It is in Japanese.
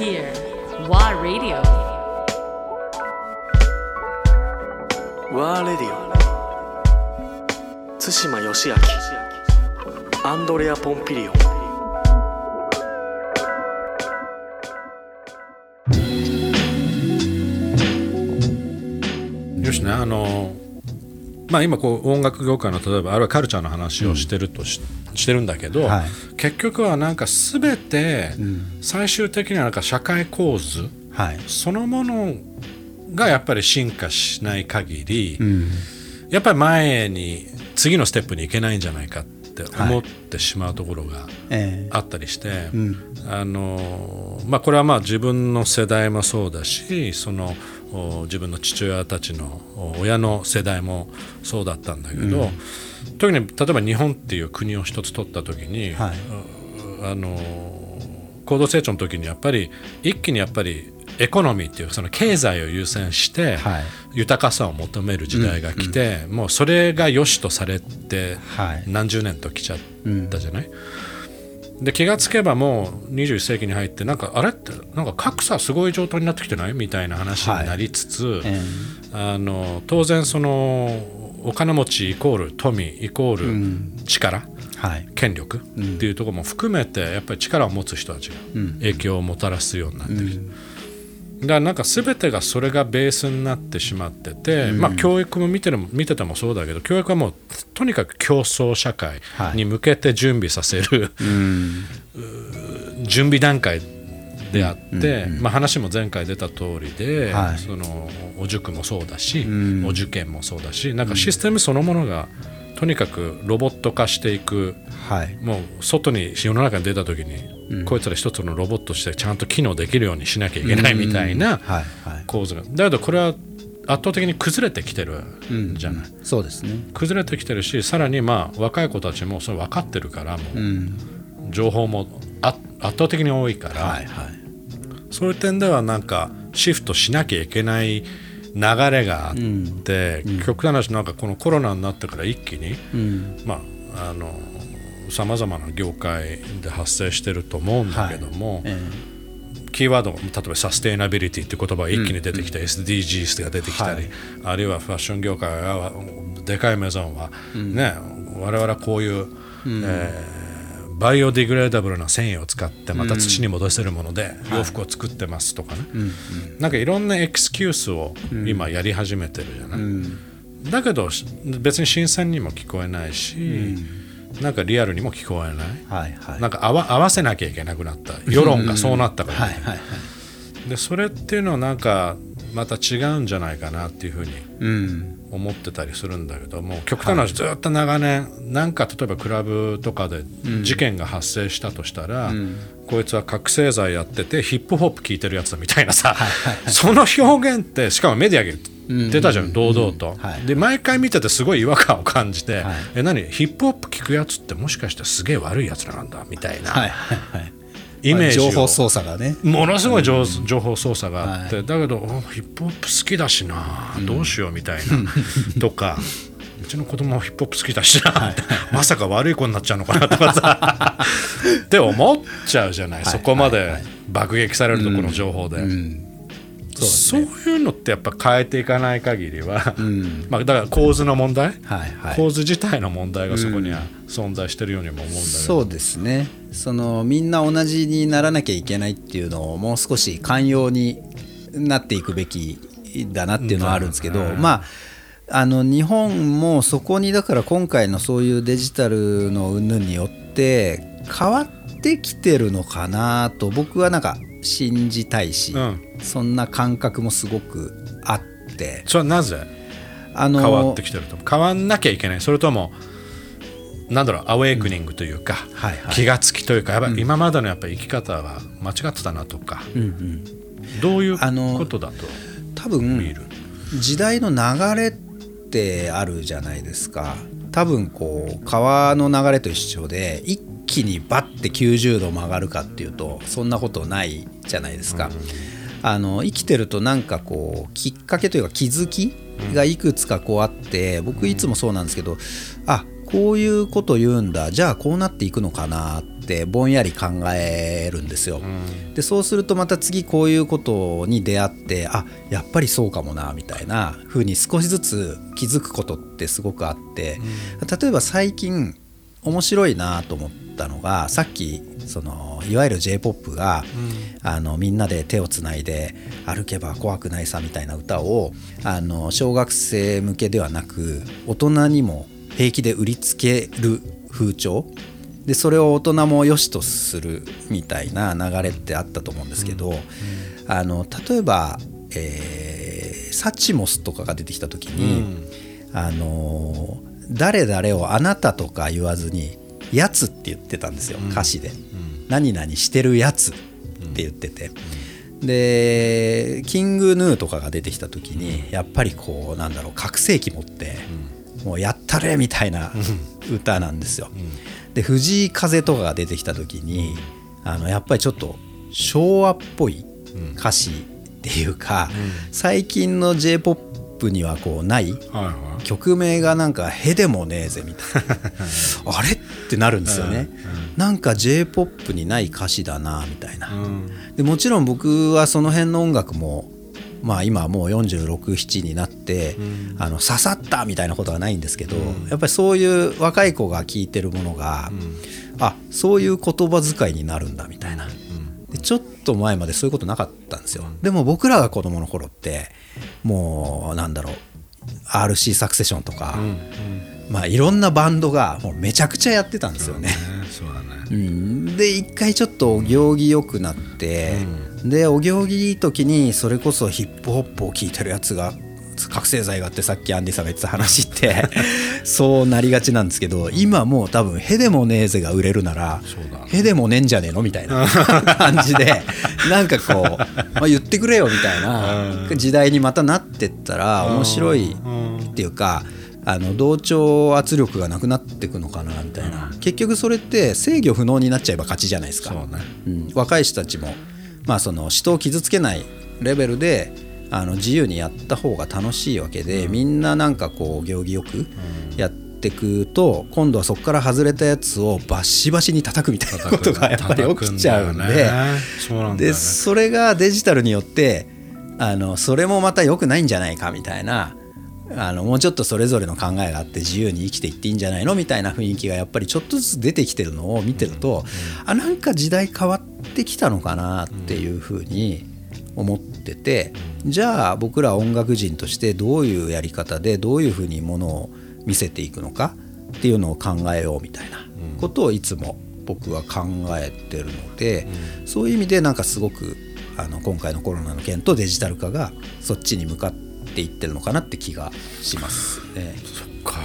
here. WA Radio. ワーレディオ対馬義明アンドレア・ポンピリオンよしねあのまあ今こう音楽業界の例えばあるいはカルチャーの話をしてるとし,、してるんだけど、はい結局はなんか全て最終的にはなんか社会構図はい。そのものがやっぱり進化しない限り、うん。やっぱり前に次のステップに行けないんじゃないかって思ってしまうところがええ。あったりして、ん。あのまあ、これはまあ自分の世代もそうだしそのお自分の父親たちのお親の世代もそうだったんだけど、特に例えば日本っていう国を一つ取った時に、はい。あの高度成長の時にやっぱり一気にやっぱりエコノミーっていうその経済を優先してはい。豊かさを求める時代が来て、もうそれが良しとされてはい。何十年と来ちゃったじゃない、で気がつけばもう21世紀に入ってなんかあれ？ってなんか格差すごい状態になってきてない？みたいな話になりつつ、えあの当然そのお金持ちイコール富イコール力、えはい。権力？っていうところも含めてやっぱり力を持つ人たちが影響をもたらすようになってきて、だからなんか全てがそれがベースになってしまってて、まあ教育も見てる見ててもそうだけど教育はもうとにかく競争社会に向けて準備させる、準備段階であって、まあ、話も前回出た通りで、はい。そのお塾もそうだし、お受験もそうだしなんかシステムそのものがとにかくロボット化していくはい。もう外に世の中に出た時に、こいつら一つのロボットとしてちゃんと機能できるようにしなきゃいけないみたいな。構図がだけどこれは圧倒的に崩れてきてるじゃない、そうですね。崩れてきてるしさらにまあ若い子たちもそれ分かってるからもう、うん。情報もあ圧倒的に多いから、はい。はい。そういう点ではなんかシフトしなきゃいけない流れがあって、極端な話なんかこのコロナになってから一気に、うん。まああのさまざまな業界で発生してると思うんだけども、えキーワード例えばサステイナビリティって言葉が一気に出てきて、SDGs が出てきたり、あるいはファッション業界はでかいメゾンは、ね我々はこういう、えーバイオディグレーダブルな繊維を使ってまた土に戻せるもので洋服を作ってますとかね、なんかいろんなエクスキュースを今やり始めてるじゃない、だけど別に新鮮にも聞こえないし、なんかリアルにも聞こえない、えはい。はい。なんか合わ合わせなきゃいけなくなった世論がそうなったから、はい。はい。でそれっていうのはなんかまた違うんじゃないかなっていうふうにうん。思ってたりするんだけども極端な話ずっと長年なんか例えばクラブとかで事件が発生したとしたら、こいつは覚醒剤やっててヒップホップ聴いてるやつだみたいなさ、その表現ってしかもメディアが出たじゃん、堂々と、はい。で毎回見ててすごい違和感を感じて、はい。え何ヒップホップ聴くやつってもしかしてすげえ悪いやつらなんだみたいな、はい。はい。イメージを情報操作がね。ものすごい情,、情報操作があって、だけどおヒップホップ好きだしな、どうしようみたいなとか うちの子供もヒップホップ好きだしな、まさか悪い子になっちゃうのかなとかさ。って思っちゃうじゃない、そこまで爆撃されるとこの情報で。そういうのってやっぱ変えていかない限りは、まあ、だから構図の問題、はい。はい。構図自体の問題がそこには存在してるようにも思うんだけど、そうですね。そのみんな同じにならなきゃいけないっていうのをもう少し寛容になっていくべきだなっていうのはあるんですけど、まああの日本もそこにだから今回のそういうデジタルの云々によって変わってきてるのかなと僕はなんか信じたいし、うん。そんな感覚もすごくあって。それはなぜあの変わってきてると？変わんなきゃいけない。それともなんだろうアウェイクニングというか、はいはい。気がつきというかやっぱり今までのやっぱり生き方は間違ってたなとか、どういうあのことだと多分時代の流れってあるじゃないですか。多分こう川の流れと一緒で一気にバッて90度曲がるかっていうとそんなことないじゃないですか、あの生きてるとなんかこうきっかけというか気づきがいくつかこうあって僕いつもそうなんですけどあこういうこと言うんだ。じゃあこうなっていくのかなってぼんやり考えるんですよ。でそうするとまた次こういうことに出会ってあやっぱりそうかもなみたいな風に少しずつ気づくことってすごくあって、例えば最近面白いなと思ったのがさっきそのいわゆる j p o p が、あのみんなで手をつないで歩けば怖くないさみたいな歌をあの小学生向けではなく大人にも平気で売りつける風潮。でそれを大人も良しとするみたいな流れってあったと思うんですけど、あの例えば、えーサチモスとかが出てきた時に、あの誰々をあなたとか言わずに「やつ」って言ってたんですよ歌詞で、何々してるやつって言ってて、でキングヌーとかが出てきた時にやっぱりこうなんだろう覚醒器持って、もうやったれみたいな歌なんですよ。で藤井風とかが出てきた時にあのやっぱりちょっと昭和っぽい歌詞っていうか、最近の j p o p にはこうない曲名がなんか「へでもねえぜ」みたいな。あれってなるんですよね、なんか j p o p にない歌詞だなみたいな、でもちろん僕はその辺の音楽もまあ今はもう467になって、あの刺さったみたいなことはないんですけど、やっぱりそういう若い子が聴いてるものが、あそういう言葉遣いになるんだみたいな、でちょっと前までそういうことなかったんですよ、でも僕らが子供の頃ってもうなんだろう RC サクセションとか、まあいろんなバンドがもうめちゃくちゃやってたんですよね。ねそうだね。うん。で一回ちょっとお行儀良くなって、でお行儀いい時にそれこそヒップホップを聴いてるやつが覚醒剤があってさっきアンディさんが言ってた話って そうなりがちなんですけど今もう多分「へでもねえぜ」が売れるならそうだ「へでもねえんじゃねえの?」みたいな 感じでなんかこう、まあ、言ってくれよみたいな時代にまたなってったら面白いっていうか。あの同調圧力がなくなっていくのかなみたいな、結局それって制御不能になっちゃえば勝ちじゃないですか、そうね。うん。若い人たちも、まあ、その人を傷つけないレベルであの自由にやった方が楽しいわけで、みんななんかこう行儀よくやってくと今度はそこから外れたやつをバシバシに叩くみたいなことがやっぱり起きちゃうんでそうなんだよでねそれがデジタルによってあのそれもまた良くないんじゃないかみたいなあのもうちょっとそれぞれの考えがあって自由に生きていっていいんじゃないのみたいな雰囲気がやっぱりちょっとずつ出てきてるのを見てると、あなんか時代変わってきたのかなっていうふうに思ってて、じゃあ僕ら音楽人としてどういうやり方でどういうふうにものを見せていくのかっていうのを考えようみたいなことをいつも僕は考えてるので、そういう意味でなんかすごくあの今回のコロナの件とデジタル化がそっちに向かっっていってるのかなって気がしますね。そっか